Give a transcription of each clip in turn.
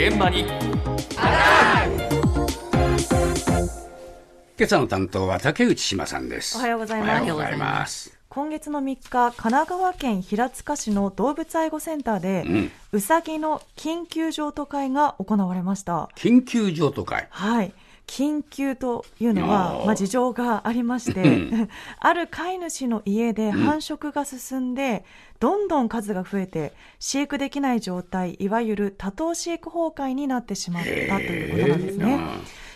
現場に今朝の担当は竹内島さんです。おはようございますおはようございます。今月の3日、神奈川県平塚市の動物愛護センターで、うんうさぎの緊急譲渡会が行われました。緊急譲渡会。はい。緊急というのはまあ、事情がありましうてん、ある飼い主の家で繁殖が進んで、どんどん数が増えて、飼育できない状態、いわゆる多頭飼育崩壊になってしまったということなんですね。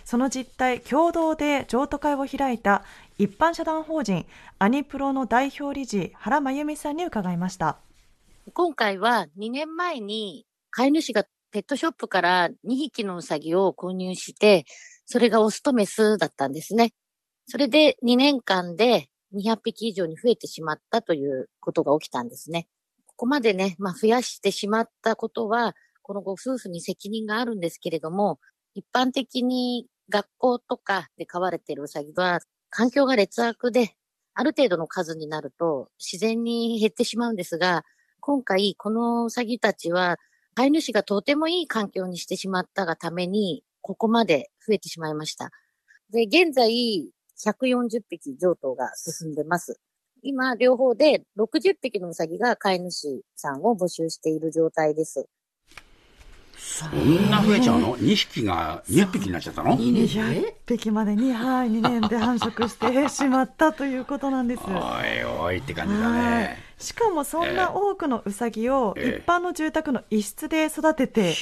その実態、共同で譲渡会を開いた一般社団法人アニプロの代表理事原真由美さんに伺いました。今回は2年前に飼い主がペットショップから2匹のウサギを購入して、それがオスとメスだったんですね。それで2年間で200匹以上に増えてしまったということが起きたんですね。ここまでね、まあ増やしてしまったことは、このご夫婦に責任があるんですけれども、一般的に学校とかで飼われているウサギは、環境が劣悪で、ある程度の数になると自然に減ってしまうんですが、今回、このウサギたちは、飼い主がとてもいい環境にしてしまったがために、ここまで増えてしまいました。で、現在、140匹譲渡が進んでます。今、両方で60匹のウサギが飼い主さんを募集している状態です。そんな増えちゃうの ?2 匹が200匹になっちゃったの？200匹までに、はい、2年で繁殖してしまったということなんです。おいおいって感じだはいね。しかもそんな多くのウサギをええ一般の住宅の一室で育てて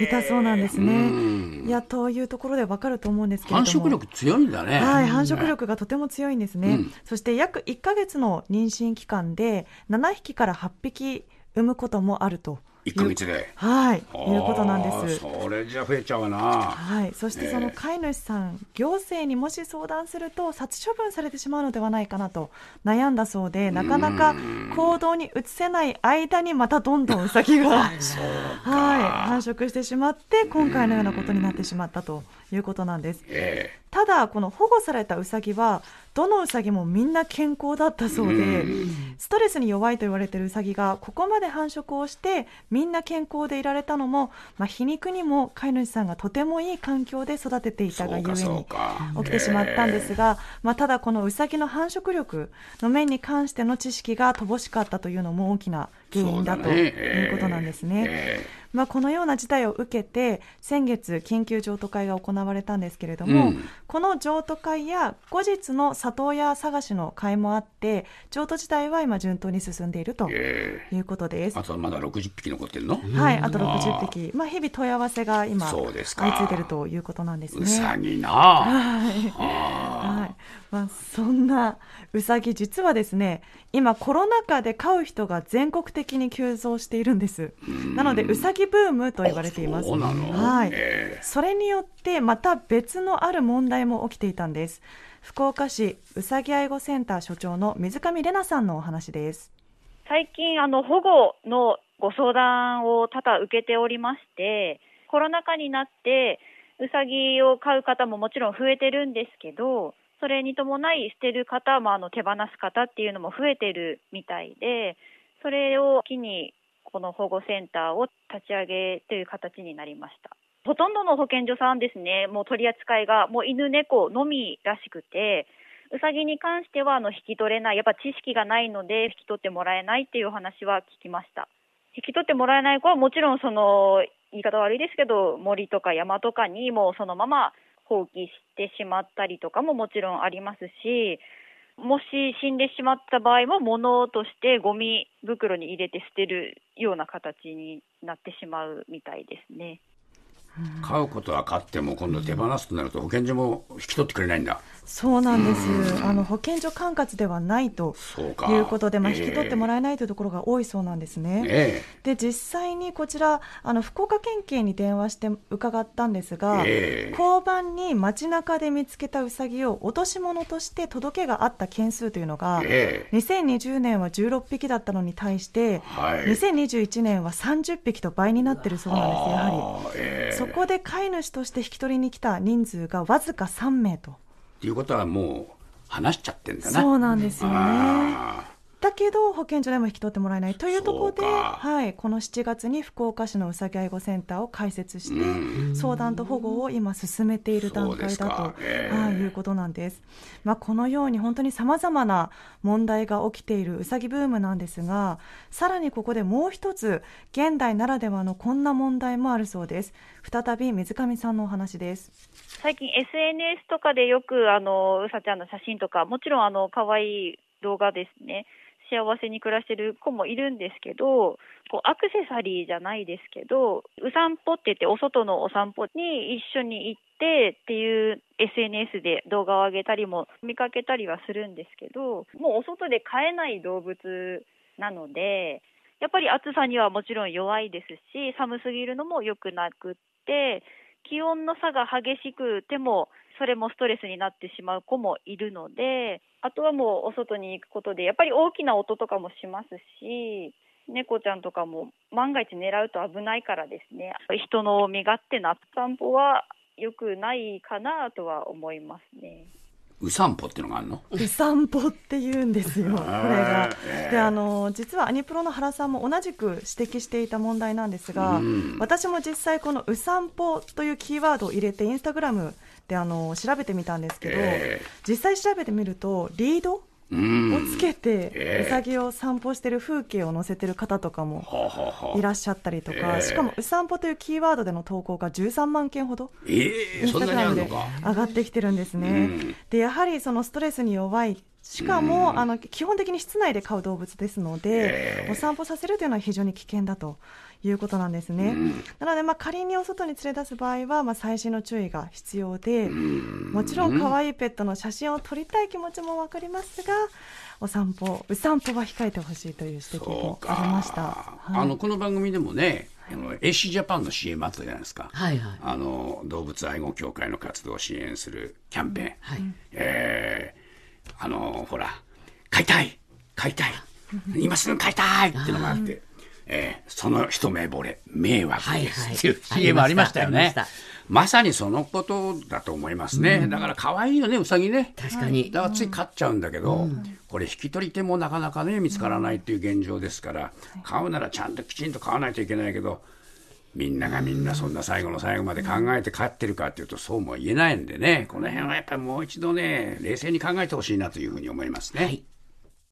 いたそうなんですうね。んいや、というところでわかると思うんですけれども。繁殖力強いんだね。はい、繁殖力がとても強いんですね。うんそして約1ヶ月の妊娠期間で7匹から8匹産むこともあると。1ヶ月で。はい、いうことなんです。それじゃ増えちゃうわな。はい、そしてそのええ飼い主さん、行政にもし相談すると殺処分されてしまうのではないかなと悩んだそうで、なかなか行動に移せない間にまたどんどんウサギが、はい、繁殖してしまって、今回のようなことになってしまったということなんです。えただ、この保護されたウサギは、どのウサギもみんな健康だったそうで、ストレスに弱いと言われているウサギが、ここまで繁殖をして、みんな健康でいられたのも、まあ、皮肉にも飼い主さんがとてもいい環境で育てていたがゆえにか。起きてしまったんですが、まあ、ただこのウサギの繁殖力の面に関しての知識が乏しかったというのも大きな原因だということなんですね。えまあ、このような事態を受けて先月緊急譲渡会が行われたんですけれども、うん。この譲渡会や後日の里親探しの会もあって譲渡自体は今順当に進んでいるとええ。いうことです。あとまだ60匹残ってるの？はい、あとあ60匹、まあ、日々問い合わせが今そうですか。相次いでいるということなんですね。うさぎな。はい。まあ、そんなうさぎ、実はですね、今、コロナ禍で飼う人が全国的に急増しているんです。なので、うさぎブームと言われています。そうなの？はいええそれによって、また別のある問題も起きていたんです。福岡市うさぎ愛護センター所長の水上玲奈さんのお話です。最近、あの、保護のご相談を多々受けておりまして、コロナ禍になって、うさぎを飼う方ももちろん増えてるんですけど、それに伴い捨てる方もあの手放す方っていうのも増えてるみたいで、それを機にこの保護センターを立ち上げという形になりました。ほとんどの保健所さんですね、もう取り扱いがもう犬猫のみらしくて、うさぎに関してはあの引き取れない、やっぱ知識がないので引き取ってもらえないっていうお話は聞きました。引き取ってもらえない子はもちろんその言い方悪いですけど森とか山とかにもうそのまま放棄してしまったりとかももちろんありますしもし死んでしまった場合も物としてゴミ袋に入れて捨てるような形になってしまうみたいですね。飼うことは飼っても今度手放すとなると保健所も引き取ってくれないんだ。そうなんです。あの保健所管轄ではないと。いうことで、まあ、引き取ってもららえないというところが多いそうなんですね。えで実際にこちらあの福岡県警に電話して伺ったんですが、ええ交番に街中で見つけたウサギを落とし物として届けがあった件数というのが、ええ2020年は16匹だったのに対して、はい2021年は30匹と倍になってるそうなんですやはりそこで飼い主として引き取りに来た人数がわずか3名と。っていうことはもう話しちゃってんだな。そうなんですよね。あだけど保健所でも引き取ってもらえないというところで、はい、この7月に福岡市のうさぎ愛護センターを開設して、うん相談と保護を今進めている段階だと、かええはい、いうことなんです。まあ、このように本当にさまざまな問題が起きているうさぎブームなんですが、さらにここでもう一つ、現代ならではのこんな問題もあるそうです。再び水上さんのお話です。最近 SNS とかでよくあのうさちゃんの写真とかもちろんあの可愛い動画ですね幸せに暮らしてる子もいるんですけどこうアクセサリーじゃないですけどう散歩って言ってお外のお散歩に一緒に行ってっていう SNS で動画を上げたりも見かけたりはするんですけどもうお外で飼えない動物なのでやっぱり暑さにはもちろん弱いですし寒すぎるのも良くなくって気温の差が激しくても、それもストレスになってしまう子もいるので、あとはもうお外に行くことで、やっぱり大きな音とかもしますし、猫ちゃんとかも万が一狙うと危ないからですね、人の身勝手な散歩は良くないかなとは思いますね。う散歩っていうのがあるの？う散歩って言うんですよ、これが。ええであの実はアニプロの原さんも同じく指摘していた問題なんですが、うん。私も実際この「う散歩」というキーワードを入れてインスタグラムであの調べてみたんですけど、え実際調べてみるとリードうん。をつけて、ええ。うさぎを散歩してる風景を載せてる方とかもいあらっしゃったりとか、ええ。しかも「う散歩」というキーワードでの投稿が13万件ほどえインスタグラムで上がってきてるんですね。うん。でやはりそのストレスに弱いしかも、あの基本的に室内で飼う動物ですので、ええ。お散歩させるというのは非常に危険だということなんですね。なので、まあ、仮にお外に連れ出す場合は、まあ、細心の注意が必要で、もちろん可愛いペットの写真を撮りたい気持ちもわかりますが、お散歩、う散歩は控えてほしいという指摘もありました。か、はい。あのこの番組でもね、あの AC ジャパンの CM あったじゃないですか、はいはい。あの動物愛護協会の活動を支援するキャンペーン、はい。えーあのほら買いたい買いたい。今すぐ買いたいっていうのがあって、えーその一目惚れ迷惑です。っていう CM ありましたよね。まさにそのことだと思いますね、だから可愛いよねうさぎね。確かに。だからつい飼っちゃうんだけど、これ引き取り手もなかなかね見つからないっていう現状ですから、飼うならちゃんときちんと飼わないといけないけどみんながみんなそんな最後の最後まで考えて勝ってるかっていうとそうも言えないんでねこの辺はやっぱりもう一度ね冷静に考えてほしいなというふうに思いますね。はい